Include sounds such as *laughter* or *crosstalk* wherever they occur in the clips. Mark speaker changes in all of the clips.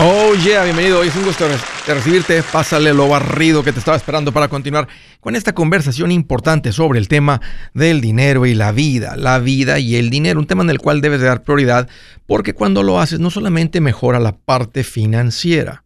Speaker 1: Oh yeah, bienvenido. Hoy es un gusto de recibirte. Pásale lo barrido que te estaba esperando para continuar con esta conversación importante sobre el tema del dinero y la vida. La vida y el dinero, un tema en el cual debes de dar prioridad porque cuando lo haces no solamente mejora la parte financiera,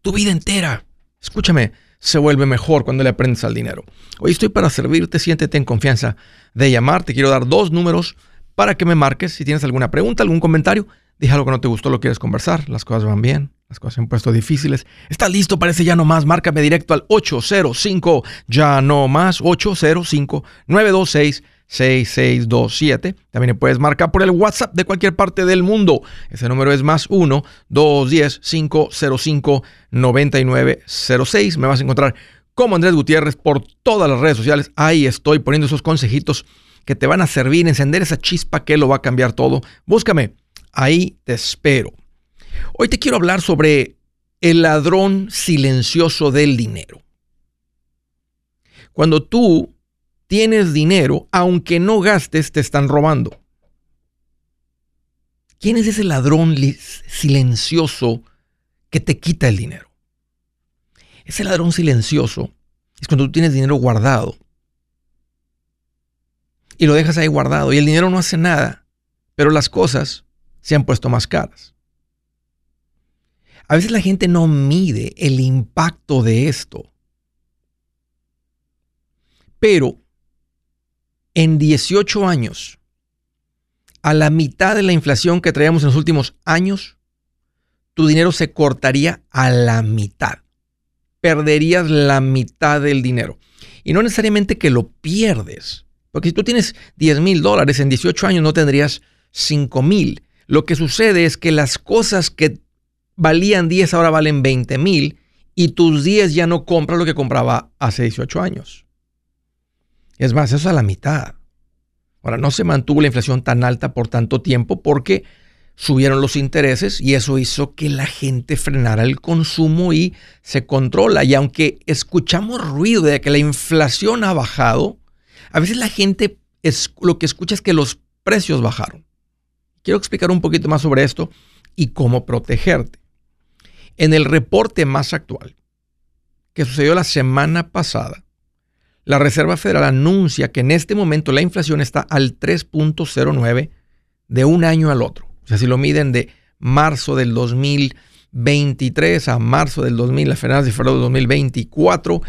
Speaker 1: tu vida entera. Escúchame, se vuelve mejor cuando le aprendes al dinero. Hoy estoy para servirte, siéntete en confianza de llamar. Te quiero dar dos números para que me marques si tienes alguna pregunta, algún comentario Dije algo que no te gustó, lo quieres conversar. Las cosas van bien. Las cosas se han puesto difíciles. ¿Estás listo para ese ya no más? Márcame directo al 805 ya no más 805 926 6627. También puedes marcar por el WhatsApp de cualquier parte del mundo. Ese número es más 1 210 505 9906. Me vas a encontrar como Andrés Gutiérrez por todas las redes sociales. Ahí estoy poniendo esos consejitos que te van a servir, encender esa chispa que lo va a cambiar todo. Búscame Ahí te espero. Hoy te quiero hablar sobre el ladrón silencioso del dinero. Cuando tú tienes dinero, aunque no gastes, te están robando. ¿Quién es ese ladrón silencioso que te quita el dinero? Ese ladrón silencioso es cuando tú tienes dinero guardado y lo dejas ahí guardado y el dinero no hace nada, pero las cosas se han puesto más caras. A veces la gente no mide el impacto de esto. Pero en 18 años, a la mitad de la inflación que traíamos en los últimos años, tu dinero se cortaría a la mitad. Perderías la mitad del dinero. Y no necesariamente que lo pierdes. Porque si tú tienes 10 mil dólares en 18 años, no tendrías 5 mil. Lo que sucede es que las cosas que valían 10 ahora valen 20 mil y tus 10 ya no compran lo que compraba hace 18 años. Es más, eso es a la mitad. Ahora, no se mantuvo la inflación tan alta por tanto tiempo porque subieron los intereses y eso hizo que la gente frenara el consumo y se controla. Y aunque escuchamos ruido de que la inflación ha bajado, a veces la gente es, lo que escucha es que los precios bajaron. Quiero explicar un poquito más sobre esto y cómo protegerte. En el reporte más actual, que sucedió la semana pasada, la Reserva Federal anuncia que en este momento la inflación está al 3.09 de un año al otro. O sea, si lo miden de marzo del 2023 a marzo del 2000, la finales de febrero del 2024,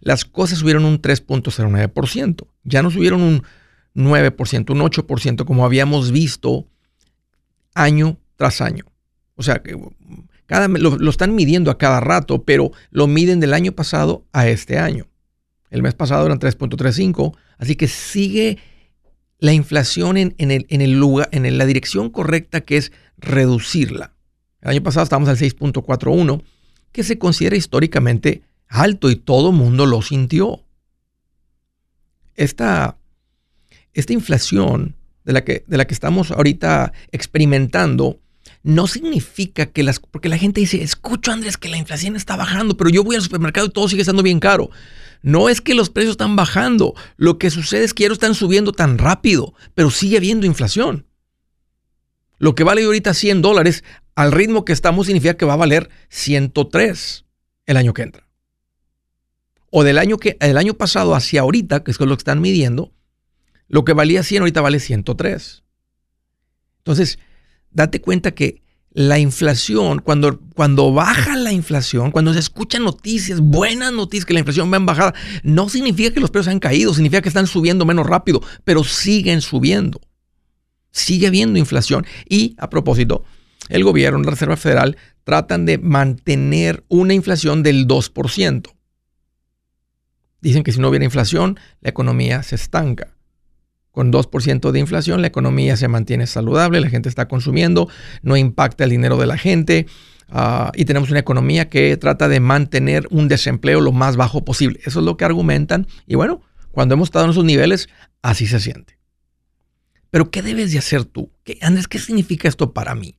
Speaker 1: las cosas subieron un 3.09%. Ya no subieron un 9%, un 8% como habíamos visto año tras año. O sea, cada, lo, lo, están midiendo a cada rato, pero lo miden del año pasado a este año. El mes pasado eran 3.35, así que sigue la inflación en, el, en, el lugar, en la dirección correcta que es reducirla. El año pasado estábamos al 6.41, que se considera históricamente alto y todo mundo lo sintió. Esta, esta inflación de la que, de la que estamos ahorita experimentando, no significa que las... Porque la gente dice, escucho Andrés que la inflación está bajando, pero yo voy al supermercado y todo sigue estando bien caro. No es que los precios están bajando, lo que sucede es que ya están subiendo tan rápido, pero sigue habiendo inflación. Lo que vale ahorita 100 dólares, al ritmo que estamos, significa que va a valer 103 el año que entra. O del año, que, el año pasado hacia ahorita, que es lo que están midiendo, lo que valía 100 ahorita vale 103. Entonces, date cuenta que la inflación, cuando, cuando baja la inflación, cuando se escuchan noticias, buenas noticias que la inflación va en bajada, no significa que los precios han caído, significa que están subiendo menos rápido, pero siguen subiendo. Sigue habiendo inflación. Y a propósito, el gobierno, la Reserva Federal, tratan de mantener una inflación del 2%. Dicen que si no hubiera inflación, la economía se estanca con 2% de inflación, la economía se mantiene saludable, la gente está consumiendo, no impacta el dinero de la gente ah, y tenemos una economía que trata de mantener un desempleo lo más bajo posible. Eso es lo que argumentan y bueno, cuando hemos estado en esos niveles, así se siente. Pero ¿qué debes de hacer tú? ¿Qué, Andrés, ¿qué significa esto para mí?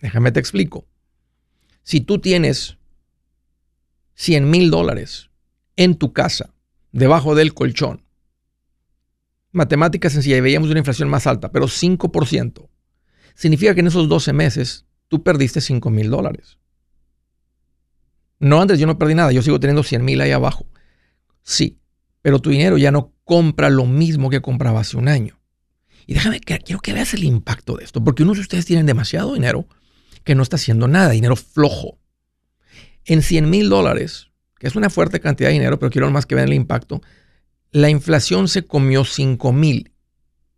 Speaker 1: Déjame te explico. Si tú tienes 100 mil dólares en tu casa, debajo del colchón, matemática sencilla y veíamos una inflación más alta, pero 5%, significa que en esos 12 meses tú perdiste 5 mil dólares. No, Andrés, yo no perdí nada, yo sigo teniendo 100 mil ahí abajo. Sí, pero tu dinero ya no compra lo mismo que compraba hace un año. Y déjame quiero que veas el impacto de esto, porque unos de ustedes tienen demasiado dinero que no está haciendo nada, dinero flojo. En 100 mil dólares, que es una fuerte cantidad de dinero, pero quiero más que vean el impacto, la inflación se comió 5 mil.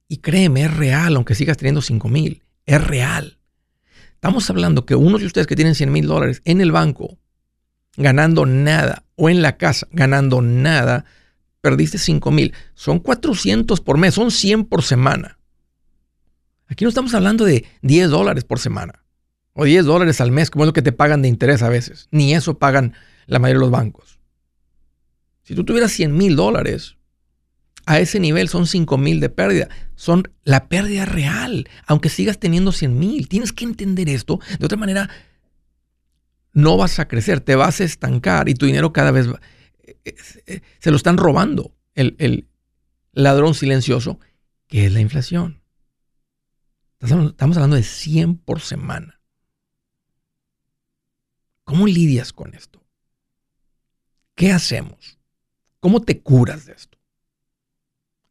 Speaker 1: Y créeme, es real, aunque sigas teniendo 5 mil, es real. Estamos hablando que unos de ustedes que tienen 100 mil dólares en el banco, ganando nada, o en la casa, ganando nada, perdiste 5 mil. Son 400 por mes, son 100 por semana. Aquí no estamos hablando de 10 dólares por semana o 10 dólares al mes, como es lo que te pagan de interés a veces. Ni eso pagan la mayoría de los bancos. Si tú tuvieras 100 mil dólares, a ese nivel son 5 mil de pérdida. Son la pérdida real, aunque sigas teniendo 100 mil. Tienes que entender esto. De otra manera, no vas a crecer, te vas a estancar y tu dinero cada vez eh, eh, se lo están robando el, el ladrón silencioso, que es la inflación. Estamos hablando de 100 por semana. ¿Cómo lidias con esto? ¿Qué hacemos? ¿Cómo te curas de esto?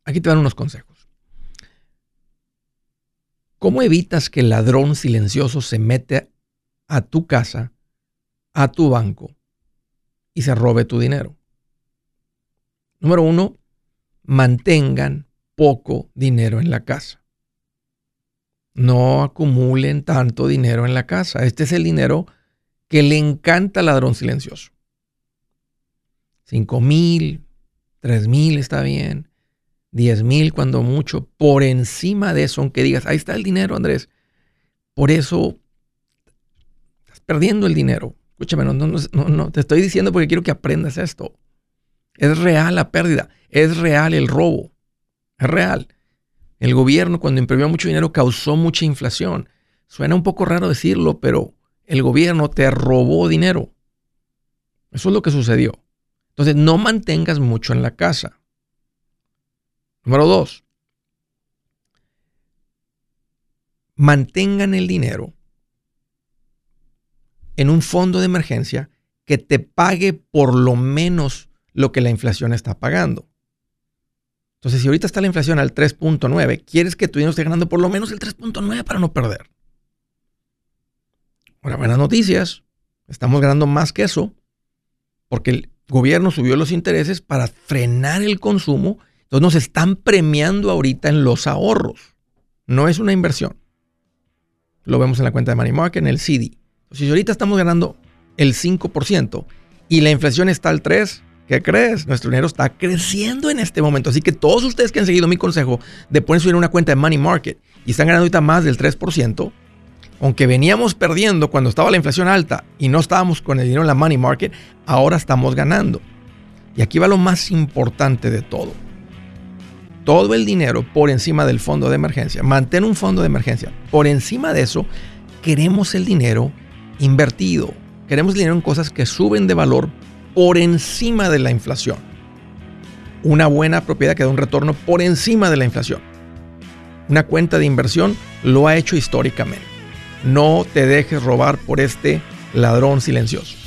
Speaker 1: Aquí te dan unos consejos. ¿Cómo evitas que el ladrón silencioso se mete a tu casa, a tu banco y se robe tu dinero? Número uno, mantengan poco dinero en la casa no acumulen tanto dinero en la casa. Este es el dinero que le encanta al ladrón silencioso. 5 mil, 3 mil está bien, 10 mil cuando mucho. Por encima de eso, aunque digas, ahí está el dinero, Andrés. Por eso estás perdiendo el dinero. Escúchame, no, no, no, te estoy diciendo porque quiero que aprendas esto. Es real la pérdida, es real el robo, es real. El gobierno cuando imprimió mucho dinero causó mucha inflación. Suena un poco raro decirlo, pero el gobierno te robó dinero. Eso es lo que sucedió. Entonces, no mantengas mucho en la casa. Número dos, mantengan el dinero en un fondo de emergencia que te pague por lo menos lo que la inflación está pagando. Entonces, si ahorita está la inflación al 3.9, quieres que tu dinero esté ganando por lo menos el 3.9 para no perder. Ahora, buenas noticias. Estamos ganando más que eso porque el gobierno subió los intereses para frenar el consumo. Entonces nos están premiando ahorita en los ahorros. No es una inversión. Lo vemos en la cuenta de Money Market, en el CD. Entonces, si ahorita estamos ganando el 5% y la inflación está al 3%, ¿Qué crees? Nuestro dinero está creciendo en este momento. Así que todos ustedes que han seguido mi consejo de poner su dinero en una cuenta de Money Market y están ganando ahorita más del 3%, aunque veníamos perdiendo cuando estaba la inflación alta y no estábamos con el dinero en la Money Market, ahora estamos ganando. Y aquí va lo más importante de todo. Todo el dinero por encima del fondo de emergencia. Mantén un fondo de emergencia. Por encima de eso, queremos el dinero invertido. Queremos dinero en cosas que suben de valor por encima de la inflación. Una buena propiedad que da un retorno por encima de la inflación. Una cuenta de inversión lo ha hecho históricamente. No te dejes robar por este ladrón silencioso.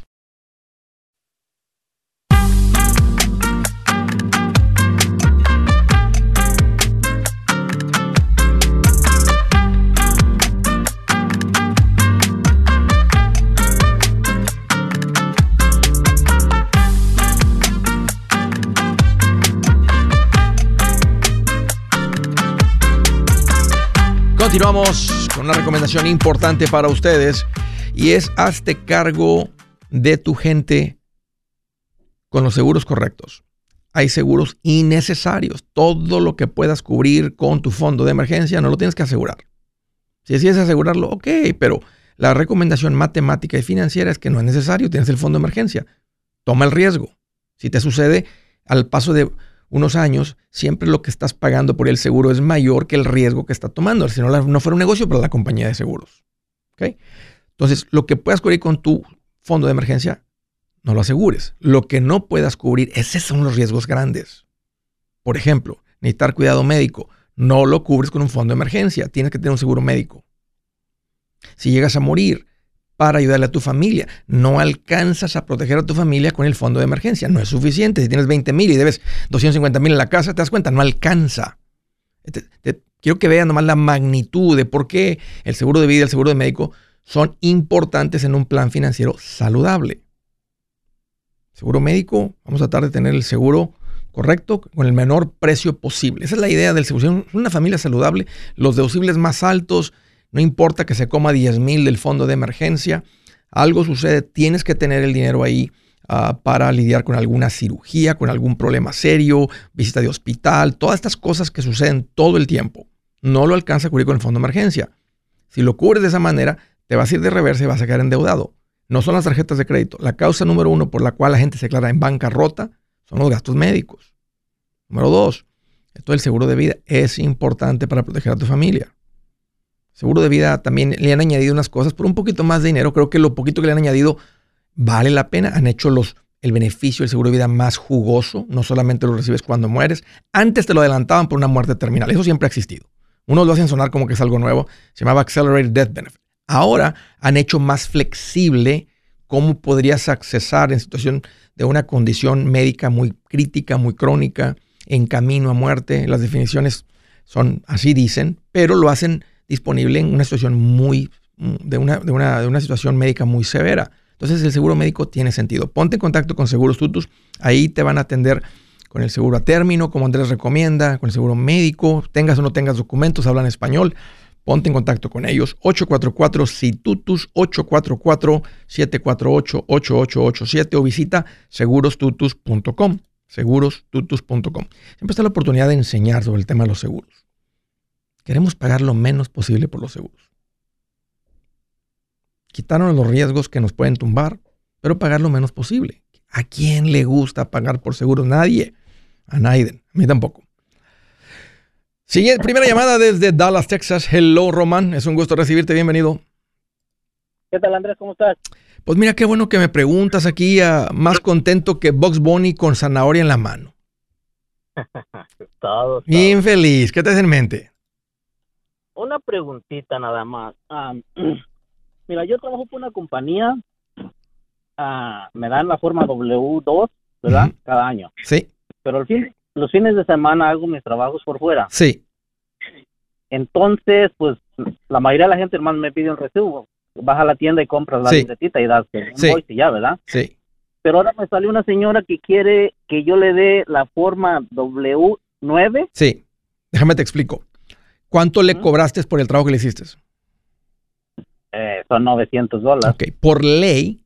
Speaker 1: Continuamos con una recomendación importante para ustedes y es hazte cargo de tu gente con los seguros correctos. Hay seguros innecesarios. Todo lo que puedas cubrir con tu fondo de emergencia no lo tienes que asegurar. Si decides asegurarlo, ok, pero la recomendación matemática y financiera es que no es necesario, tienes el fondo de emergencia. Toma el riesgo. Si te sucede al paso de unos años, siempre lo que estás pagando por el seguro es mayor que el riesgo que está tomando. Si no, no fuera un negocio para la compañía de seguros. Entonces, lo que puedas cubrir con tu fondo de emergencia, no lo asegures. Lo que no puedas cubrir, esos son los riesgos grandes. Por ejemplo, necesitar cuidado médico. No lo cubres con un fondo de emergencia. Tienes que tener un seguro médico. Si llegas a morir, para ayudarle a tu familia. No alcanzas a proteger a tu familia con el fondo de emergencia. No es suficiente. Si tienes 20 mil y debes 250 mil en la casa, te das cuenta, no alcanza. quiero que vean nomás la magnitud de por qué el seguro de vida y el seguro de médico son importantes en un plan financiero saludable. Seguro médico, vamos a tratar de tener el seguro correcto con el menor precio posible. Esa es la idea del seguro. Una familia saludable, los deducibles más altos, no importa que se coma 10 mil del fondo de emergencia, algo sucede, tienes que tener el dinero ahí ah, para lidiar con alguna cirugía, con algún problema serio, visita de hospital, todas estas cosas que suceden todo el tiempo. No lo alcanza a cubrir con el fondo de emergencia. Si lo cubres de esa manera, te vas a ir de reversa y vas a quedar endeudado. No son las tarjetas de crédito. La causa número uno por la cual la gente se declara en bancarrota son los gastos médicos. Número dos, esto del seguro de vida es importante para proteger a tu familia. Seguro de vida también le han añadido unas cosas por un poquito más de dinero. Creo que lo poquito que le han añadido vale la pena. Han hecho los, el beneficio del seguro de vida más jugoso. No solamente lo recibes cuando mueres. Antes te lo adelantaban por una muerte terminal. Eso siempre ha existido. Unos lo hacen sonar como que es algo nuevo. Se llamaba Accelerated Death Benefit. Ahora han hecho más flexible cómo podrías accesar en situación de una condición médica muy crítica, muy crónica, en camino a muerte. Las definiciones son así dicen, pero lo hacen disponible en una situación muy, de una, de una, de una situación médica muy severa. Entonces el seguro médico tiene sentido. Ponte en contacto con Seguros Tutus, ahí te van a atender con el seguro a término, como Andrés recomienda, con el seguro médico, tengas o no tengas documentos, hablan español. Ponte en contacto con ellos. 844-SITUTUS, 844-748-8887 o visita segurostutus.com. Segurostutus.com. Siempre está la oportunidad de enseñar sobre el tema de los seguros. Queremos pagar lo menos posible por los seguros. Quitaron los riesgos que nos pueden tumbar, pero pagar lo menos posible. ¿A quién le gusta pagar por seguros? Nadie. A nadie. A mí tampoco. Siguiente, primera llamada desde Dallas, Texas. Hello, Román. Es un gusto recibirte. Bienvenido.
Speaker 2: ¿Qué tal, Andrés? ¿Cómo estás?
Speaker 1: Pues mira, qué bueno que me preguntas aquí. Ah, más contento que Box Bunny con zanahoria en la mano. *laughs*
Speaker 2: todo,
Speaker 1: Bien feliz. ¿Qué te hace en mente?
Speaker 2: Una preguntita nada más. *clears throat* mira, yo trabajo por una compañía, ah, me dan la forma W2, ¿verdad? Cada año.
Speaker 1: Sí.
Speaker 2: Pero el fin, los fines de semana hago mis trabajos por fuera.
Speaker 1: Sí.
Speaker 2: Entonces, pues la mayoría de la gente hermano me pide un recibo. Vas a la tienda y compras la sí. y das el sí. y ya, ¿verdad?
Speaker 1: Sí.
Speaker 2: pero ahora me salió una señora que quiere que yo le dé la forma W9.
Speaker 1: Sí, déjame te explico. ¿Cuánto le cobraste por el trabajo que le hiciste?
Speaker 2: Eh, son 900 dólares.
Speaker 1: Ok, por ley,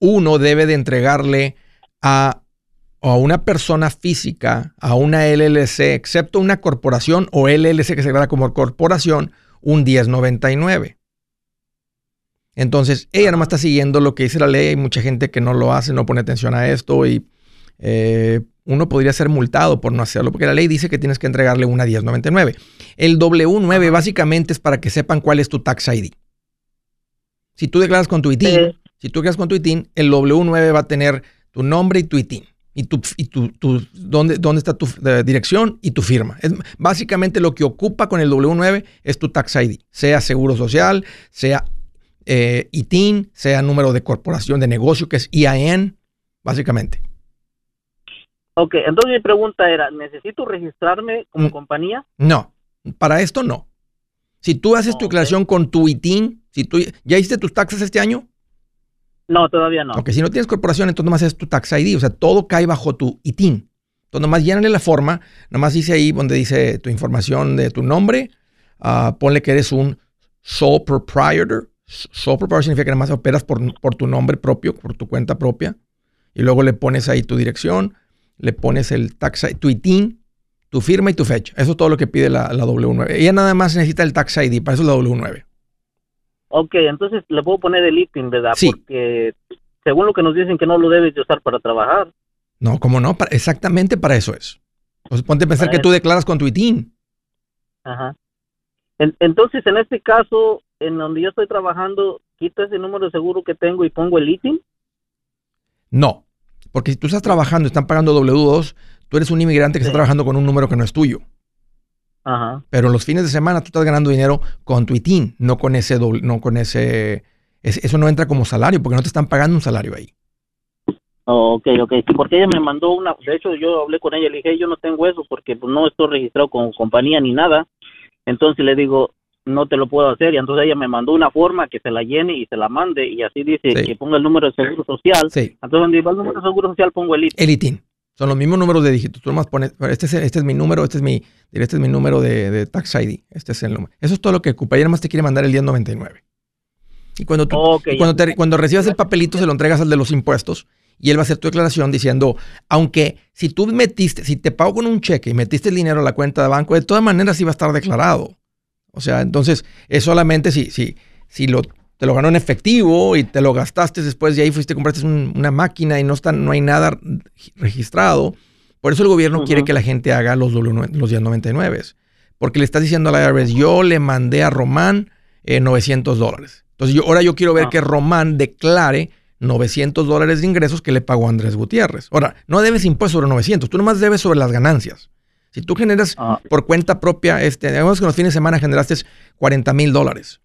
Speaker 1: uno debe de entregarle a, a, una persona física, a una LLC, excepto una corporación o LLC que se declara como corporación, un 1099. Entonces, ella nomás está siguiendo lo que dice la ley. Hay mucha gente que no lo hace, no pone atención a esto y eh, uno podría ser multado por no hacerlo, porque la ley dice que tienes que entregarle una 1099. El W9 básicamente es para que sepan cuál es tu tax ID. Si tú declaras con tu ITIN, si tú declaras con tu ITIN, el W9 va a tener tu nombre y tu ITIN. Y, tu, y tu, dónde, dónde está tu dirección y tu firma. Es, básicamente lo que ocupa con el W9 es tu tax ID, sea seguro social, sea eh, ITIN, sea número de corporación de negocio, que es IAN, básicamente.
Speaker 2: Ok, entonces mi pregunta era, ¿necesito registrarme como mm. compañía?
Speaker 1: No, para esto no. Si tú haces tu declaración con tu ITIN, si tú, ¿ya hiciste tus taxes este año?
Speaker 2: No, todavía no.
Speaker 1: Ok, si no tienes corporación, entonces nomás es tu tax ID, o sea, todo cae bajo tu ITIN. Entonces nomás llénale la forma, nomás dice ahí donde dice tu información de tu nombre, uh, ponle que eres un sole proprietor. Sole proprietor significa que nomás operas por, por tu nombre propio, por tu cuenta propia, y luego le pones ahí tu dirección, le pones el tax ID, tu ITIN, tu firma y tu fecha. Eso es todo lo que pide la, la W9. Ella nada más necesita el tax ID, para eso es la W9.
Speaker 2: Ok, entonces le puedo poner el ITIN, ¿verdad? Sí. Porque según lo que nos dicen que no lo debes de usar para trabajar.
Speaker 1: No, ¿cómo no? exactamente para eso es. Pues ponte a pensar que tú declaras con tu ITIN.
Speaker 2: Ajá. entonces, en este caso, en donde yo estoy trabajando, ¿quito ese número de seguro que tengo y pongo el ITIN?
Speaker 1: No, porque si tú estás trabajando y están pagando W2, tú eres un inmigrante que está trabajando con un número que no es tuyo.
Speaker 2: Ajá.
Speaker 1: Pero los fines de semana tú estás ganando dinero con tu ITIN, no con ese doble, no con ese, eso no entra como salario porque no te están pagando un salario ahí.
Speaker 2: Oh, ok, ok. porque ella me mandó una, de hecho yo hablé con ella, le dije, yo no tengo eso porque pues, no estoy registrado con compañía ni nada. Entonces le digo, no te lo puedo hacer. Y entonces ella me mandó una forma que se la llene y se la mande. Y así dice que ponga el número de seguro social.
Speaker 1: Sí.
Speaker 2: Entonces, donde va el número de seguro social, pongo el ITIN.
Speaker 1: El ITIN. Son los mismos números de dígitos. Tú nomás pones, este es, este es mi número, este es mi, este es mi número de, tax ID. Este es el número. Eso es todo lo que ocupa. Ella más te quiere mandar el 1099. Y cuando, tú, cuando, cuando recibas el papelito, se lo entregas al de los impuestos y él va a hacer tu declaración diciendo, aunque si tú metiste, si te pago con un cheque y metiste el dinero a la cuenta de banco, de todas maneras sí va a estar declarado. O sea, entonces es solamente si, si, si lo te lo ganó en efectivo y te lo gastaste después de ahí fuiste compraste una máquina y no está no hay nada registrado. Por eso el gobierno quiere que la gente haga los, los 99, porque le estás diciendo a la IRS, yo le mandé a Román 900 eh, dólares. Entonces yo, ahora yo quiero ver ah. que Román declare 900 dólares de ingresos que le pagó Andrés Gutiérrez. Ahora, no debes impuesto sobre 900, tú nomás debes sobre las ganancias. Si tú generas ah. por cuenta propia, este, digamos que en los fines de semana generaste 40 mil dólares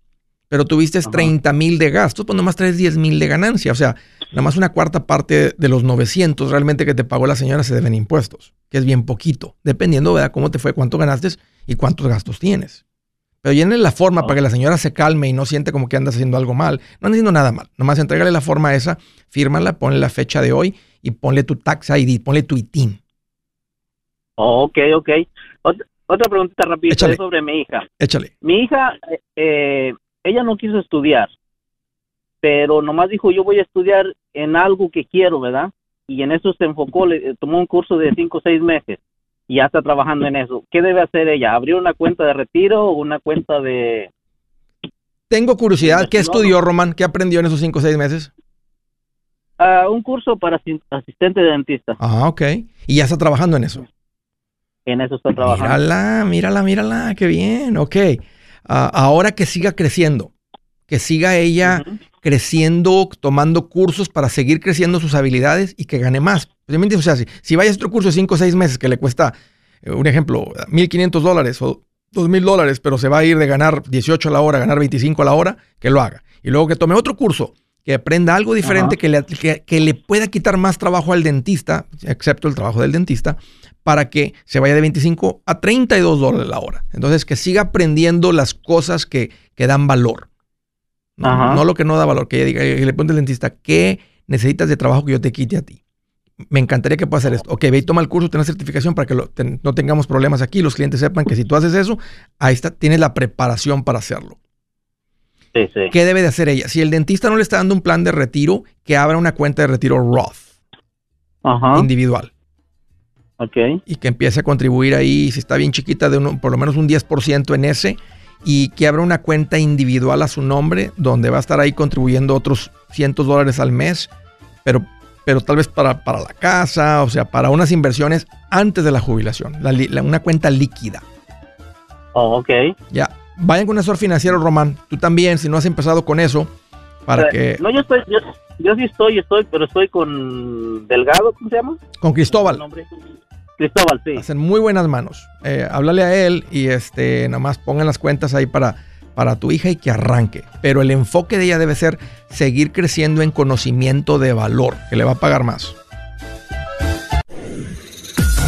Speaker 1: pero tuviste 30 mil de gastos, pues nomás traes 10 mil de ganancia. O sea, nada más una cuarta parte de los 900 realmente que te pagó la señora se deben impuestos, que es bien poquito, dependiendo de cómo te fue, cuánto ganaste y cuántos gastos tienes. Pero llene la forma para que la señora se calme y no siente como que andas haciendo algo mal. No andas haciendo nada mal. Nomás entrégale la forma esa, fírmala, ponle la fecha de hoy y ponle tu tax ID, ponle tu ITIN.
Speaker 2: Ok, ok. Otra, preguntita rápida sobre mi hija.
Speaker 1: Échale.
Speaker 2: Mi hija eh, ella no quiso estudiar, pero nomás dijo, yo voy a estudiar en algo que quiero, ¿verdad? Y en eso se enfocó, le, tomó un curso de cinco o seis meses y ya está trabajando en eso. ¿Qué debe hacer ella? ¿Abrir una cuenta de retiro o una cuenta de...?
Speaker 1: Tengo curiosidad, ¿qué estudió Román? ¿Qué aprendió en esos cinco o seis meses?
Speaker 2: Uh, un curso para asistente de dentista.
Speaker 1: Ah, ok. ¿Y ya está trabajando en eso?
Speaker 2: En eso está trabajando.
Speaker 1: Mírala, mírala, mírala, qué bien, ok. Ah, ahora que siga creciendo, que siga ella creciendo, tomando cursos para seguir creciendo sus habilidades y que gane más. O sea, si, si vayas a otro curso de 5 o 6 meses que le cuesta, eh, un ejemplo, 1.500 dólares o 2.000 dólares, pero se va a ir de ganar 18 a la hora a ganar 25 a la hora, que lo haga. Y luego que tome otro curso, que aprenda algo diferente, que le, que le, pueda quitar más trabajo al dentista, excepto el trabajo del dentista, para que se vaya de 25 a 32 dólares la hora. Entonces, que siga aprendiendo las cosas que, que dan valor. No, lo que no da valor, que ella diga, que le pregunte al dentista, ¿qué necesitas de trabajo que yo te quite a ti. Me encantaría que puedas hacer esto. Ok, ve y toma el curso, ten certificación para que no tengamos problemas aquí. Los clientes sepan que si tú haces eso, ahí está, tienes la preparación para hacerlo.
Speaker 2: Sí, sí.
Speaker 1: ¿Qué debe de hacer ella? Si el dentista no le está dando un plan de retiro, que abra una cuenta de retiro Roth. Individual.
Speaker 2: Ok.
Speaker 1: Y que empiece a contribuir ahí, si está bien chiquita, de por lo menos un 10% en ese. Y que abra una cuenta individual a su nombre, donde va a estar ahí contribuyendo otros cientos dólares al mes. Pero, pero tal vez para, para la casa, o sea, para unas inversiones antes de la jubilación. una cuenta líquida.
Speaker 2: Oh, ok.
Speaker 1: Ya. Vayan con un asesor financiero, Román. Tú también, si no has empezado con eso, para que...
Speaker 2: No, yo estoy, yo, sí estoy, estoy, pero estoy con Delgado, ¿cómo se llama?
Speaker 1: Con Cristóbal.
Speaker 2: Cristóbal, sí.
Speaker 1: Hacen muy buenas manos. Eh, háblale a él y este, nada más pongan las cuentas ahí para, para tu hija y que arranque. Pero el enfoque de ella debe ser seguir creciendo en conocimiento de valor, que le va a pagar más.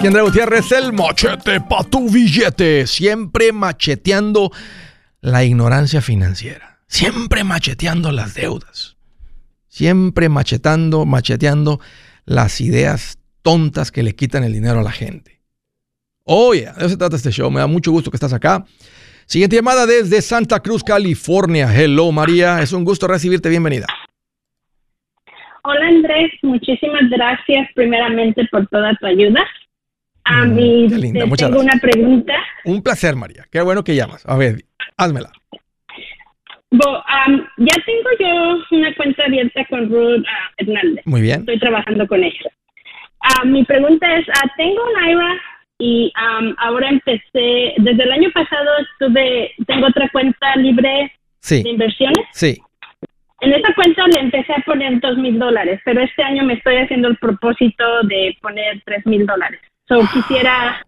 Speaker 1: Aquí Andrés Gutiérrez, el machete para tu billete. Siempre macheteando la ignorancia financiera. Siempre macheteando las deudas. Siempre machetando, macheteando las ideas tontas que le quitan el dinero a la gente. Oye, de eso se trata este show. Me da mucho gusto que estás acá. Siguiente llamada desde Santa Cruz, California. Hello, María. Es un gusto recibirte. Bienvenida.
Speaker 3: Hola Andrés, muchísimas gracias primeramente por toda tu ayuda. A mm, mí tengo una pregunta.
Speaker 1: Un placer, María. Qué bueno que llamas. A ver, házmela.
Speaker 3: ya tengo yo una cuenta abierta con Ruth ah, Hernández.
Speaker 1: Muy bien.
Speaker 3: Estoy trabajando con ella. Ah, mi pregunta es, ah, tengo un IRA y ahora empecé, desde el año pasado estuve, tengo otra cuenta libre de inversiones.
Speaker 1: Sí.
Speaker 3: En esa cuenta le empecé a poner dos mil dólares, pero este año me estoy haciendo el propósito de poner tres mil dólares. So, quisiera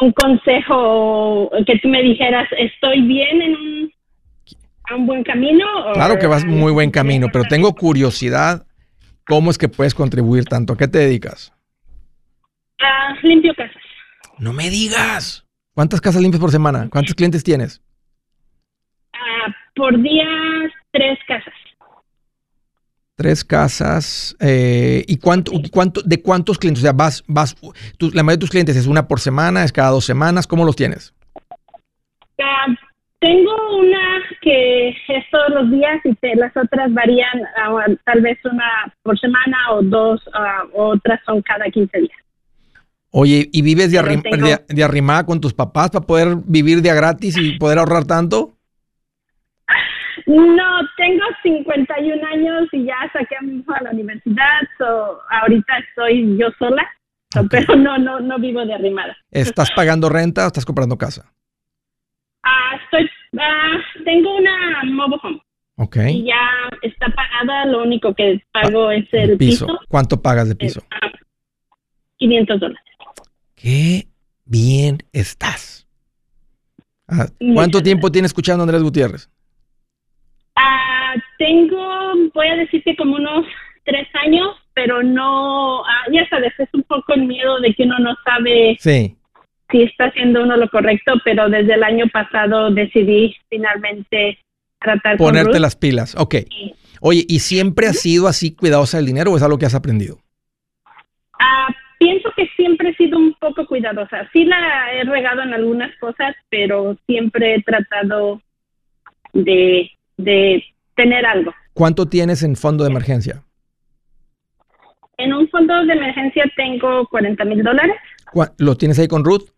Speaker 3: un consejo que tú me dijeras, ¿estoy bien en un, un buen camino?
Speaker 1: Claro que vas muy buen camino, pero tengo curiosidad, ¿cómo es que puedes contribuir tanto? ¿A qué te dedicas?
Speaker 3: Ah, limpio casas.
Speaker 1: No me digas. ¿Cuántas casas limpias por semana? ¿Cuántos clientes tienes?
Speaker 3: Ah, por día tres casas.
Speaker 1: Tres casas. Eh, ¿Y cuánto, cuánto, de cuántos clientes? O sea, vas, vas, la mayoría de tus clientes es una por semana, es cada dos semanas. ¿Cómo los tienes?
Speaker 3: Tengo una que es todos los días y las otras varían, ah, tal vez una por semana o dos, uh, otras son cada 15 días.
Speaker 1: Oye, ¿y vives de, arrim de, arrimada con tus papás para poder vivir de a gratis y poder ahorrar tanto?
Speaker 3: No, tengo 51 años y ya saqué a mi hijo a la universidad, so ahorita estoy yo sola, pero no, no, no vivo de arrimada.
Speaker 1: ¿Estás pagando renta o estás comprando casa?
Speaker 3: Ah, estoy, ah, tengo una mobile home.
Speaker 1: Ok.
Speaker 3: Y ya está pagada, lo único que pago es el piso.
Speaker 1: ¿Cuánto pagas de piso?
Speaker 3: 500 ah, dólares.
Speaker 1: Qué bien estás. Ah, ¿Cuánto tiempo tiene escuchando Andrés Gutiérrez?
Speaker 3: Tengo, voy a decir que como unos tres años, pero no, ah, ya sabes, es un poco el miedo de que uno no sabe
Speaker 1: si
Speaker 3: está haciendo uno lo correcto, pero desde el año pasado decidí finalmente tratar
Speaker 1: Ponerte las pilas, ok. Oye, ¿y siempre has sido así cuidadosa del dinero o es algo que has aprendido?
Speaker 3: Ah, pienso que siempre he sido un poco cuidadosa. Sí la he regado en algunas cosas, pero siempre he tratado de, de tener algo.
Speaker 1: ¿Cuánto tienes en fondo de emergencia?
Speaker 3: En un fondo de emergencia tengo 40 mil dólares.
Speaker 1: ¿Cuá- ¿Lo tienes ahí con Ruth?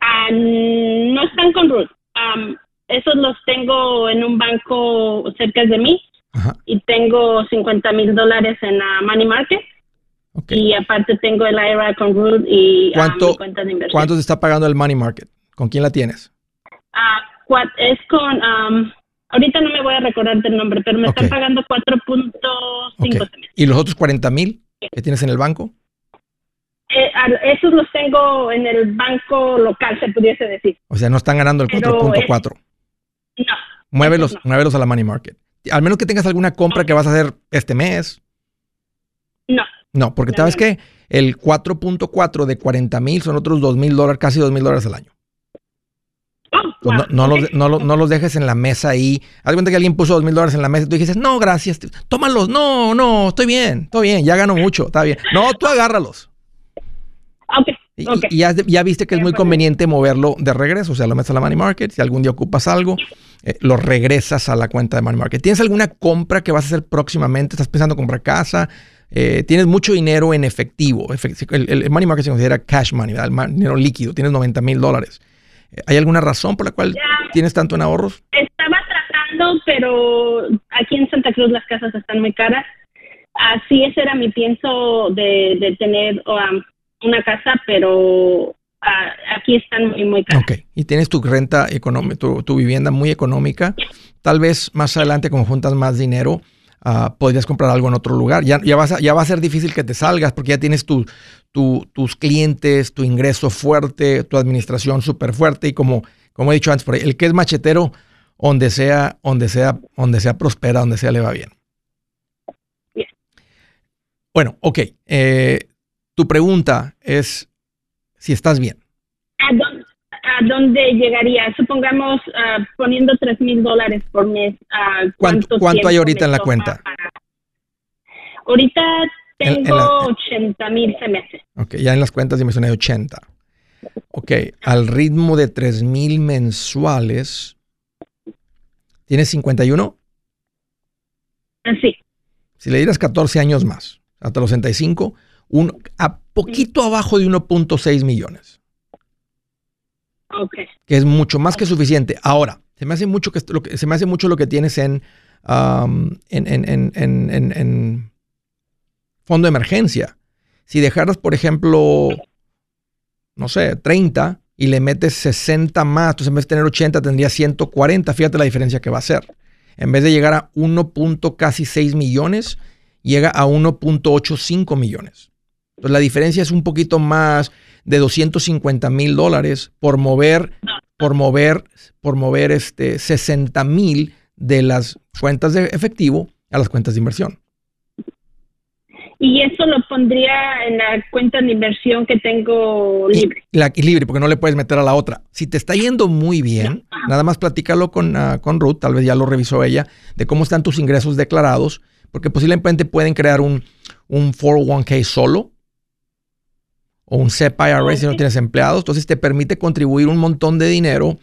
Speaker 3: Ah, no están con Ruth. Am, esos los tengo en un banco cerca de mí
Speaker 1: Ajá.
Speaker 3: y tengo 50 mil dólares en la Money Market y aparte tengo el IRA con Ruth y ah,
Speaker 1: ¿Cuánto-
Speaker 3: cuenta de inversión.
Speaker 1: ¿Cuánto te está pagando el money market? ¿Con quién la tienes?
Speaker 3: Ah, cua- es con, ahorita no me voy a recordar del nombre, pero me
Speaker 1: Ok.
Speaker 3: están pagando 4.5
Speaker 1: Ok.
Speaker 3: este mes.
Speaker 1: ¿Y los otros 40 mil que tienes en el banco?
Speaker 3: Eh, esos los tengo en el banco local, se pudiese decir.
Speaker 1: O sea, no están ganando el
Speaker 3: Pero
Speaker 1: 4.4.
Speaker 3: No,
Speaker 1: Muévelos,
Speaker 3: no.
Speaker 1: muévelos a la money market. Al menos que tengas alguna compra que vas a hacer este mes.
Speaker 3: no.
Speaker 1: No, porque
Speaker 3: No,
Speaker 1: sabes que el 4.4 de 40 mil son otros 2 mil dólares, casi 2 mil dólares al año. Pues no, no, los, no, los- no los dejes en la mesa ahí. Haz cuenta que alguien puso 2 mil dólares en la mesa y tú dijiste, no, gracias, tómalos. No, no, estoy bien, estoy bien, ya gano mucho, está bien. No, tú agárralos. Y, ya, ya viste que es muy
Speaker 3: acuerdo.
Speaker 1: conveniente moverlo de regreso, o sea, lo metes a la money market, si algún día ocupas algo, eh, lo regresas a la cuenta de money market. ¿Tienes alguna compra que vas a hacer próximamente? ¿Estás pensando en comprar casa? Eh, tienes mucho dinero en efectivo. Efect- El, el money market se considera cash money, ¿verdad? El dinero líquido. Tienes 90 mil dólares. ¿Hay alguna razón por la cual
Speaker 3: Ya.
Speaker 1: tienes tanto en ahorros?
Speaker 3: Estaba tratando, pero aquí en Santa Cruz las casas están muy caras. Así ese era mi pienso de, de tener um, una casa, pero ah, aquí están muy, muy caras.
Speaker 1: Ok. Y tienes tu renta económica, tu, tu vivienda muy económica. Tal vez más adelante, como juntas más dinero, ah, podrías comprar algo en otro lugar. Ya, ya, vas a- ya va a ser difícil que te salgas porque ya tienes tu, tu- tus clientes, tu ingreso fuerte, tu administración súper fuerte. Y como, como he dicho antes, por ahí, el que es machetero, donde sea, donde sea, donde sea prospera, donde sea le va bien.
Speaker 3: Bien.
Speaker 1: Bueno, ok. eh, tu pregunta es si estás bien.
Speaker 3: ¿A dónde, a dónde llegaría? Supongamos ah, poniendo tres mil dólares por mes. ah,
Speaker 1: ¿Cuánto- cuánto hay ahorita en la cuenta?
Speaker 3: para- Ahorita
Speaker 1: En- en
Speaker 3: tengo
Speaker 1: la-
Speaker 3: 80 mil se me hace.
Speaker 1: Ok, ya en las cuentas ya mencioné 80. Ok, al ritmo de 3 mil mensuales. ¿Tienes 51?
Speaker 3: Así.
Speaker 1: Si le dieras 14 años más, hasta los 65, un, a poquito abajo de 1.6 millones, Que es mucho más que suficiente. Ahora, se me hace mucho, lo que, tienes en, fondo de emergencia. Si dejaras, por ejemplo, no sé, 30 y le metes 60 más, entonces en vez de tener 80 tendría 140. Fíjate la diferencia que va a ser. En vez de llegar a 1. punto casi 6 millones, llega a 1.85 millones. Entonces la diferencia es un poquito más de 250 mil dólares por mover, por mover, por mover este 60 mil de las cuentas de efectivo a las cuentas de inversión.
Speaker 3: Y eso lo pondría en la cuenta de inversión que tengo libre.
Speaker 1: Y la y libre, porque no le puedes meter a la otra. Si te está yendo muy bien, nada más platícalo con, ah, con Ruth, tal vez ya lo revisó ella, de cómo están tus ingresos declarados, porque posiblemente pueden crear un, un 401k solo o un SEP IRA si no tienes empleados. Entonces te permite contribuir un montón de dinero,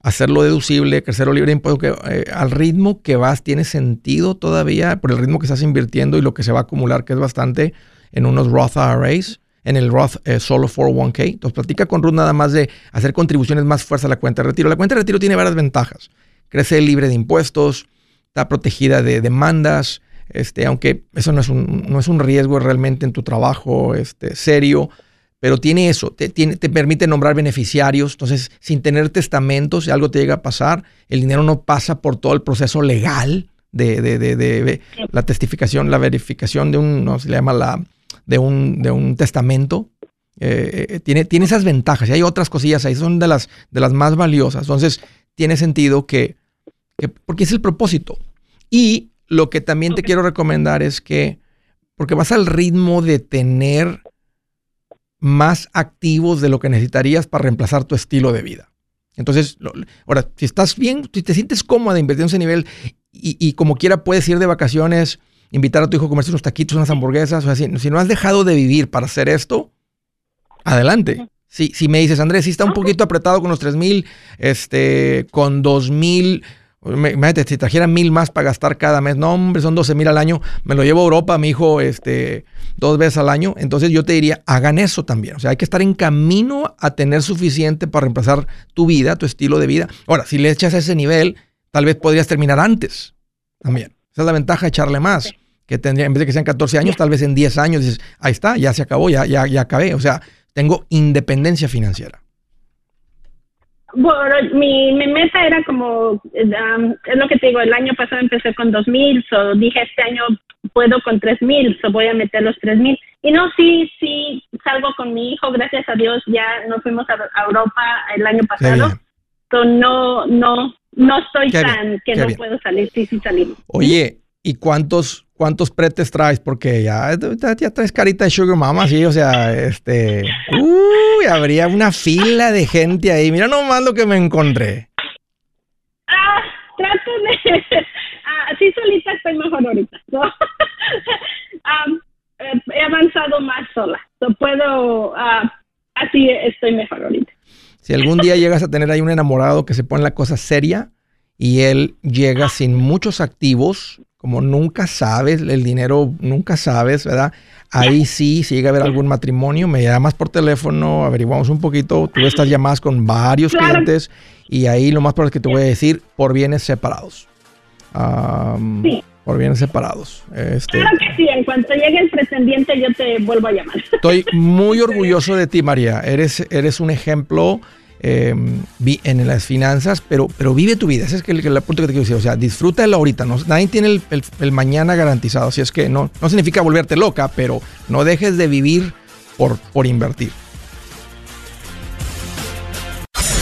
Speaker 1: hacerlo deducible, crecerlo libre de impuestos, que eh, al ritmo que vas tiene sentido todavía, por el ritmo que estás invirtiendo y lo que se va a acumular, que es bastante en unos Roth IRAs en el Roth eh, solo 401k. Entonces, platica con Ruth nada más de hacer contribuciones más fuerza a la cuenta de retiro. La cuenta de retiro tiene varias ventajas. Crece libre de impuestos, está protegida de demandas, este, aunque eso no es, un, no es un riesgo realmente en tu trabajo este, serio, pero tiene eso, te, tiene, te permite nombrar beneficiarios. Entonces, sin tener testamentos, si algo te llega a pasar, el dinero no pasa por todo el proceso legal de, de, de, de- la testificación, la verificación de un, no se le llama la, de un, de un testamento. Eh, eh, tiene, tiene esas ventajas y hay otras cosillas ahí, son de las, de las más valiosas. Entonces, tiene sentido que, que- porque es el propósito. Y lo que también te quiero recomendar es que, porque vas al ritmo de tener más activos de lo que necesitarías para reemplazar tu estilo de vida. Entonces, ahora, si estás bien, si te sientes cómoda invirtiendo ese nivel y, y como quiera puedes ir de vacaciones invitar a tu hijo a comerse unos taquitos, unas hamburguesas, o sea, si, si no has dejado de vivir para hacer esto, adelante. Si, si me dices, Andrés, si está un poquito apretado con los 3 mil, este, con 2 mil, imagínate, si trajera mil más para gastar cada mes, no, hombre, son 12 mil al año, me lo llevo a Europa, mi hijo, este, dos veces al año, entonces yo te diría, hagan eso también, o sea, hay que estar en camino a tener suficiente para reemplazar tu vida, tu estilo de vida. Ahora, si le echas a ese nivel, tal vez podrías terminar antes también. Esa es la ventaja de echarle más. Que tendría, en vez de que sean 14 años, tal vez en 10 años dices, ahí está, ya se acabó, ya, ya, ya acabé. O sea, tengo independencia financiera.
Speaker 3: Bueno, mi, mi meta era como, um, es lo que te digo, el año pasado empecé con 2.000, so dije este año puedo con 3.000, so voy a meter los 3.000. Y no, sí, sí, salgo con mi hijo, gracias a Dios, ya nos fuimos a, Europa el año pasado. So no, no, no estoy tan que no puedo salir, sí, sí salimos.
Speaker 1: Oye, ¿y cuántos ¿Cuántos pretes traes? Porque ya, ya traes carita de Sugar Mama, sí, o sea, este. Uy, habría una fila de gente ahí. Mira nomás lo que me encontré.
Speaker 3: Ah, trato de. *laughs* Ah, sí, solita estoy mejor ahorita. *laughs* Eh, he avanzado más sola. No puedo. Uh, así estoy mejor ahorita.
Speaker 1: Si algún día llegas a tener ahí un enamorado que se pone la cosa seria y él llega sin muchos activos, como nunca sabes, el dinero nunca sabes, ¿verdad? Ahí sí, si llega a haber algún matrimonio, me llamas por teléfono, averiguamos un poquito, tú estas llamadas con varios clientes y ahí lo más probable es que te voy a decir por bienes separados. sí. Por bienes separados.
Speaker 3: Este, claro que sí, en cuanto llegue el pretendiente yo te vuelvo a llamar.
Speaker 1: Estoy muy *laughs* orgulloso de ti, María. Eres, eres un ejemplo Em, en las finanzas, pero, pero vive tu vida. Ese es el, el, punto que te quiero decir. O sea, disfrútalo ahorita. No, nadie tiene el, mañana garantizado. Así es que no, no significa volverte loca, pero no dejes de vivir por, por invertir.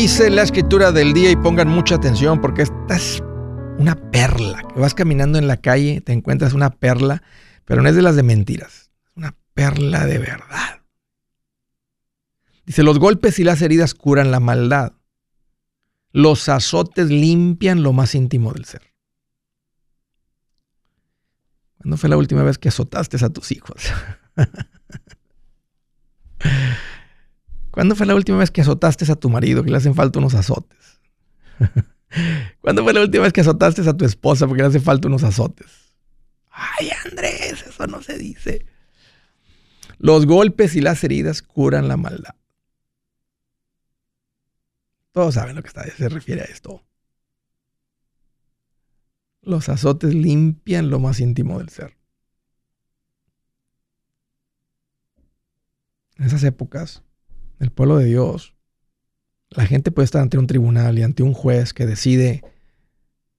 Speaker 1: Dice la escritura del día y pongan mucha atención porque esta es una perla. Que vas caminando en la calle, te encuentras una perla, pero no es de las de mentiras. Es una perla de verdad. Dice, los golpes y las heridas curan la maldad. Los azotes limpian lo más íntimo del ser. ¿Cuándo fue la última vez que azotaste a tus hijos? *laughs* ¿Cuándo fue la última vez que azotaste a tu marido que le hacen falta unos azotes? *laughs* ¿Cuándo fue la última vez que azotaste a tu esposa porque le hace falta unos azotes? Ay, Andrés, eso no se dice. Los golpes y las heridas curan la maldad. Todos saben lo que se refiere a esto. Los azotes limpian lo más íntimo del ser. En esas épocas, el pueblo de Dios, la gente puede estar ante un tribunal y ante un juez que decide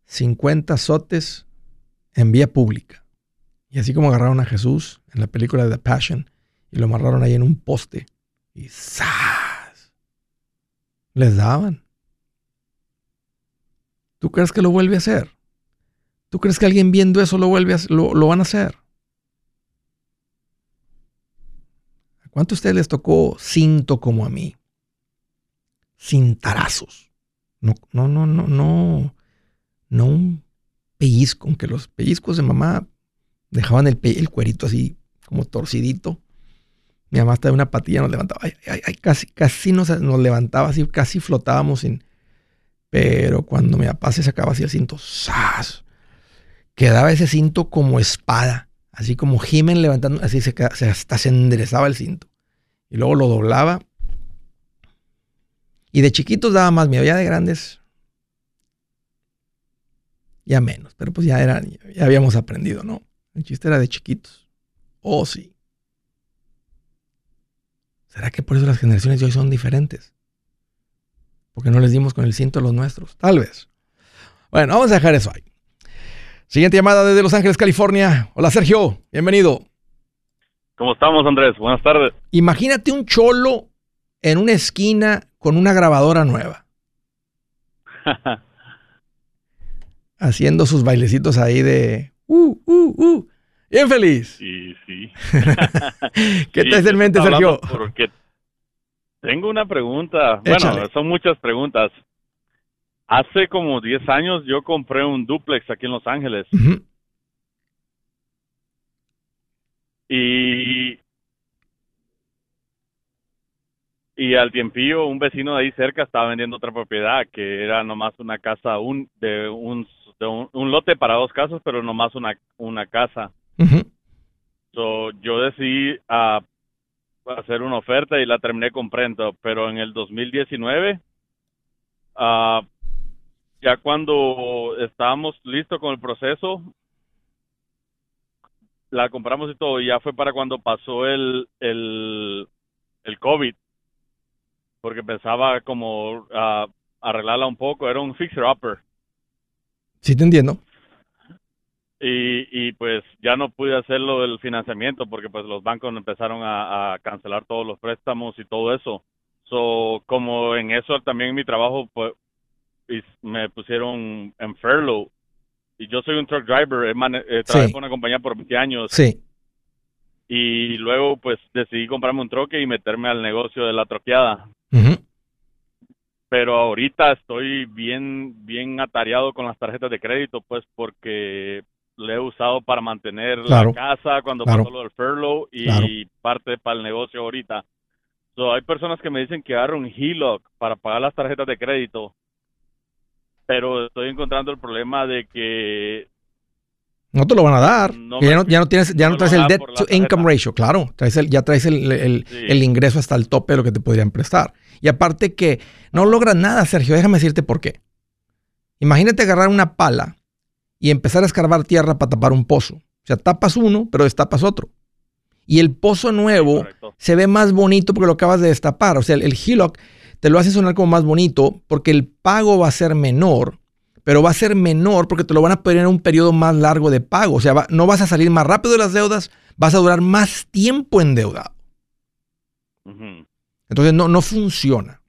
Speaker 1: 50 azotes en vía pública. Y así como agarraron a Jesús en la película de The Passion y lo amarraron ahí en un poste y ¡zas! Les daban. ¿Tú crees que lo vuelve a hacer? ¿Tú crees que alguien viendo eso lo vuelve a, lo, lo van a hacer? ¿Cuánto a ustedes les tocó cinto como a mí? Cintarazos. No, no, no, no, no. No un pellizco, aunque los pellizcos de mamá dejaban el, el cuerito así como torcidito. Mi mamá hasta de una patilla nos levantaba. Ay, casi, casi nos, nos levantaba así, casi flotábamos sin. Pero cuando mi papá se sacaba así el cinto, ¡zas! Quedaba ese cinto como espada. Así como Jimen levantando, así se, se, hasta se enderezaba el cinto. Y luego lo doblaba. Y de chiquitos daba más miedo. Ya de grandes. Ya menos. Pero pues ya era, ya habíamos aprendido, ¿no? El chiste era de chiquitos. Oh, sí. ¿Será que por eso las generaciones de hoy son diferentes? Porque no les dimos con el cinto a los nuestros. Tal vez. Bueno, vamos a dejar eso ahí. Siguiente llamada desde Los Ángeles, California. Hola Sergio, bienvenido.
Speaker 4: ¿Cómo estamos, Andrés? Buenas tardes.
Speaker 1: Imagínate un cholo en una esquina con una grabadora nueva. *laughs* Haciendo sus bailecitos ahí de... Uh, uh, uh. Bien feliz.
Speaker 4: Sí, sí. *laughs*
Speaker 1: ¿Qué te hace en mente, Sergio?
Speaker 4: Porque tengo una pregunta. Bueno, son muchas preguntas. Hace como 10 años yo compré un duplex aquí en Los Ángeles. Y y al tiempillo un vecino de ahí cerca estaba vendiendo otra propiedad que era nomás una casa un de un, un, lote para dos casas pero nomás una una casa. So, yo decidí a hacer una oferta y la terminé comprando pero en el 2019 uh, ya cuando estábamos listos con el proceso, la compramos y todo, y ya fue para cuando pasó el, el, el COVID, porque pensaba como a arreglarla un poco, era un fixer-upper.
Speaker 1: Sí, te entiendo.
Speaker 4: Y, y pues ya no pude hacerlo del financiamiento porque pues los bancos empezaron a, a cancelar todos los préstamos y todo eso. So, como en eso también mi trabajo pues, y me pusieron en furlough. Y yo soy un truck driver, he, trabajado con una compañía por 20 años.
Speaker 1: Sí.
Speaker 4: Y luego pues decidí comprarme un troque y meterme al negocio de la troqueada. Pero ahorita estoy bien, bien atareado con las tarjetas de crédito, pues porque le he usado para mantener la casa cuando pasó lo del furlough y parte para el negocio ahorita. So, hay personas que me dicen que agarro un HELOC para pagar las tarjetas de crédito pero estoy encontrando el problema de que
Speaker 1: no te lo van a dar. ya, no, ya, no, tienes, ya no, traes el debt to income ratio, claro. Traes el, ya traes el, el, ingreso hasta el tope de lo que te podrían prestar. Y aparte que no logras nada, Sergio. Déjame decirte por qué. Imagínate agarrar una pala y empezar a escarbar tierra para tapar un pozo. O sea, tapas uno, pero destapas otro. Y el pozo nuevo se ve más bonito porque lo acabas de destapar. O sea, el, el hillock te lo hace sonar como más bonito porque el pago va a ser menor, pero va a ser menor porque te lo van a poner en un periodo más largo de pago. O sea, no vas a salir más rápido de las deudas, vas a durar más tiempo endeudado. Entonces no, no funciona.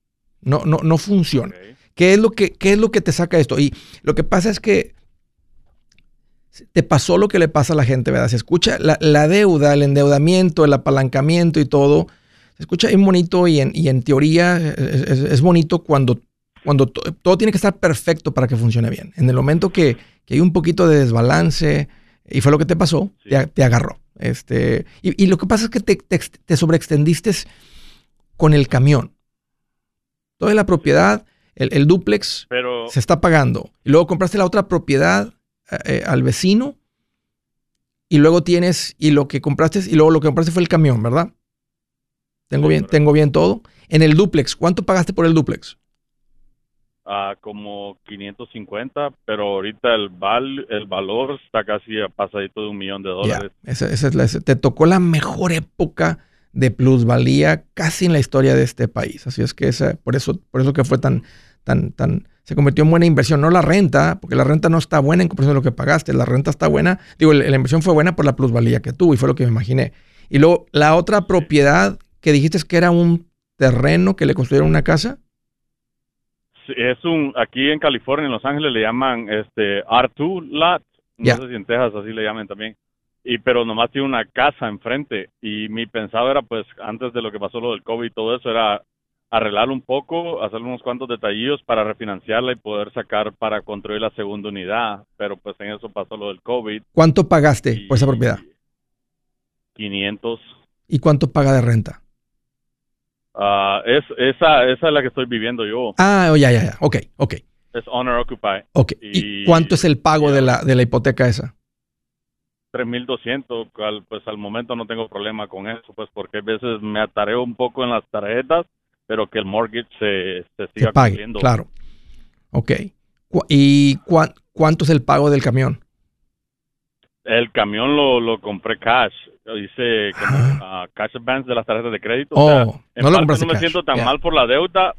Speaker 1: No, no, no funciona. ¿Qué, es lo que, ¿Qué es lo que te saca esto? Y lo que pasa es que te pasó lo que le pasa a la gente, ¿verdad? Se escucha la, la deuda, el endeudamiento, el apalancamiento y todo escucha bien bonito y en, y en teoría es, bonito cuando, cuando todo tiene que estar perfecto para que funcione bien. En el momento que, que hay un poquito de desbalance, y fue lo que te pasó, te, agarró. Este, y, y, lo que pasa es que te, te, sobreextendiste con el camión. Toda la propiedad, el, el duplex se está pagando. Y luego compraste la otra propiedad eh, eh, al vecino. Y luego tienes, y lo que compraste, y luego lo que compraste fue el camión, ¿verdad? Tengo bien, tengo bien todo. En el duplex, ¿cuánto pagaste por el duplex?
Speaker 4: Ah, como 550, pero ahorita el val, el valor está casi a pasadito de un millón de dólares.
Speaker 1: es te tocó la mejor época de plusvalía casi en la historia de este país. Así es que esa, por eso, por eso que fue tan, tan, tan, se convirtió en buena inversión. No la renta, porque la renta no está buena en comparación de lo que pagaste. La renta está buena, digo, la inversión fue buena por la plusvalía que tuvo y fue lo que me imaginé. Y luego la otra propiedad que dijiste que era un terreno que le construyeron una casa?
Speaker 4: Sí, es un, aquí en California, en Los Ángeles, le llaman este R2 lot. No sé si en Texas así le llaman también. Y, pero nomás tiene una casa enfrente. Y mi pensado era, pues, antes de lo que pasó lo del COVID y todo eso, era arreglarlo un poco, hacer unos cuantos detallitos para refinanciarla y poder sacar para construir la segunda unidad. Pero pues en eso pasó lo del COVID.
Speaker 1: ¿Cuánto pagaste por esa propiedad?
Speaker 4: 500.
Speaker 1: ¿Y cuánto paga de renta?
Speaker 4: Ah, es, esa, esa es la que estoy viviendo yo.
Speaker 1: Ah, oh, ya, ya, ya. Ok, ok.
Speaker 4: Es Owner Occupy.
Speaker 1: Ok. ¿Y, cuánto es el pago de, la, de la hipoteca esa?
Speaker 4: 3.200, pues al momento no tengo problema con eso, pues porque a veces me atareo un poco en las tarjetas, pero que el mortgage se, se siga
Speaker 1: se pague, Claro. Ok. ¿Y cuánto es el pago del camión?
Speaker 4: El camión lo, lo compré cash. Hice como, cash advance de las tarjetas de crédito.
Speaker 1: Oh, no, lo
Speaker 4: no me siento tan mal por la deuda,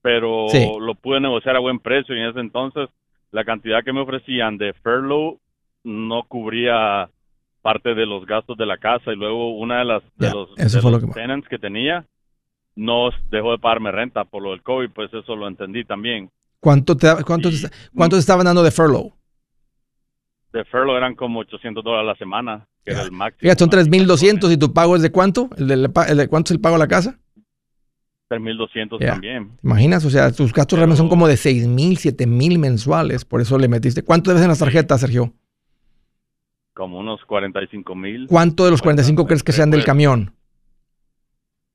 Speaker 4: pero lo pude negociar a buen precio y en ese entonces la cantidad que me ofrecían de furlough no cubría parte de los gastos de la casa y luego una de las de los, que... tenants que tenía no dejó de pagarme renta por lo del COVID, pues eso lo entendí también.
Speaker 1: ¿Cuánto te, cuánto, te estaban dando de furlough?
Speaker 4: De furlough eran como 800 dólares a la semana, que era el máximo.
Speaker 1: Fíjate, son 3.200 y tu pago es de cuánto? ¿El de, cuánto es el pago a la casa?
Speaker 4: 3.200 también.
Speaker 1: imaginas? O sea, tus gastos realmente son como de 6.000, 7.000 mensuales, por eso le metiste. ¿Cuánto debes en las tarjetas, Sergio?
Speaker 4: Como unos 45 mil.
Speaker 1: ¿Cuánto de los 45 crees que sean del camión?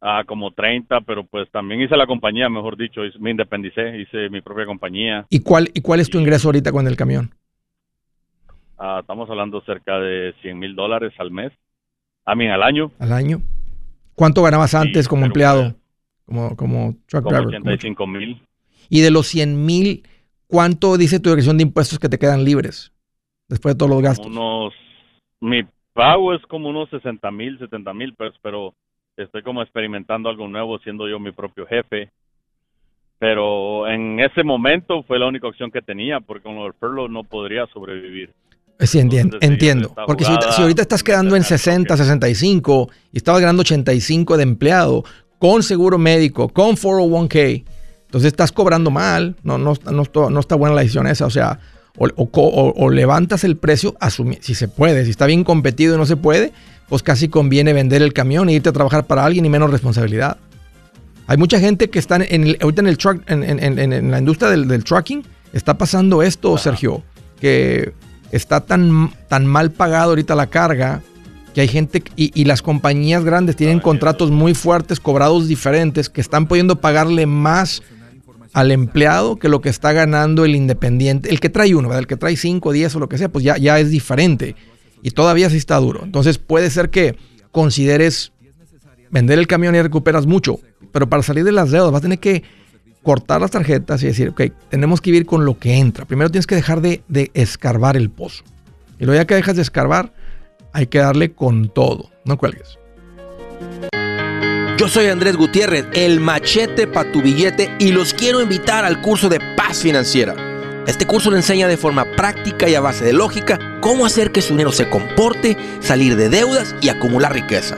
Speaker 4: Ah, como 30, pero pues también hice la compañía, mejor dicho, me independicé, hice mi propia compañía.
Speaker 1: ¿Y cuál, y cuál es tu ingreso ahorita con el camión?
Speaker 4: Ah, estamos hablando cerca de 100 mil dólares al mes, a mí al año.
Speaker 1: ¿Al año? ¿Cuánto ganabas antes como empleado? Como, como truck
Speaker 4: como 85 mil.
Speaker 1: Y de los 100 mil, ¿cuánto dice tu dirección de impuestos que te quedan libres después de todos los gastos?
Speaker 4: Unos mi pago es como unos 60 mil, 70 mil pero estoy como experimentando algo nuevo siendo yo mi propio jefe. Pero en ese momento fue la única opción que tenía, porque con el furlough no podría sobrevivir.
Speaker 1: Sí, entiendo. entiendo. Porque si, ahorita estás quedando en 60, 65 y estabas ganando 85 de empleado, con seguro médico, con 401k, entonces estás cobrando mal. No, no, no, no está buena la decisión esa. O sea, o, levantas el precio, si se puede, si está bien competido y no se puede, pues casi conviene vender el camión e irte a trabajar para alguien y menos responsabilidad. Hay mucha gente que está en ahorita en, el truck, en, la industria del, trucking, está pasando esto, Sergio, que está tan, tan mal pagado ahorita la carga que hay gente y, y, las compañías grandes tienen contratos muy fuertes, cobrados diferentes, que están pudiendo pagarle más al empleado que lo que está ganando el independiente, el que trae uno, el que trae 5, 10 o lo que sea, pues ya, ya es diferente. Y todavía sí está duro. Entonces puede ser que consideres vender el camión y recuperas mucho, pero para salir de las deudas vas a tener que cortar las tarjetas y decir, ok, tenemos que vivir con lo que entra. Primero tienes que dejar de, de escarbar el pozo. Y luego ya que dejas de escarbar, hay que darle con todo. No cuelgues.
Speaker 5: Yo soy Andrés Gutiérrez, el machete para tu billete y los quiero invitar al curso de paz financiera. Este curso le enseña de forma práctica y a base de lógica cómo hacer que su dinero se comporte, salir de deudas y acumular riqueza.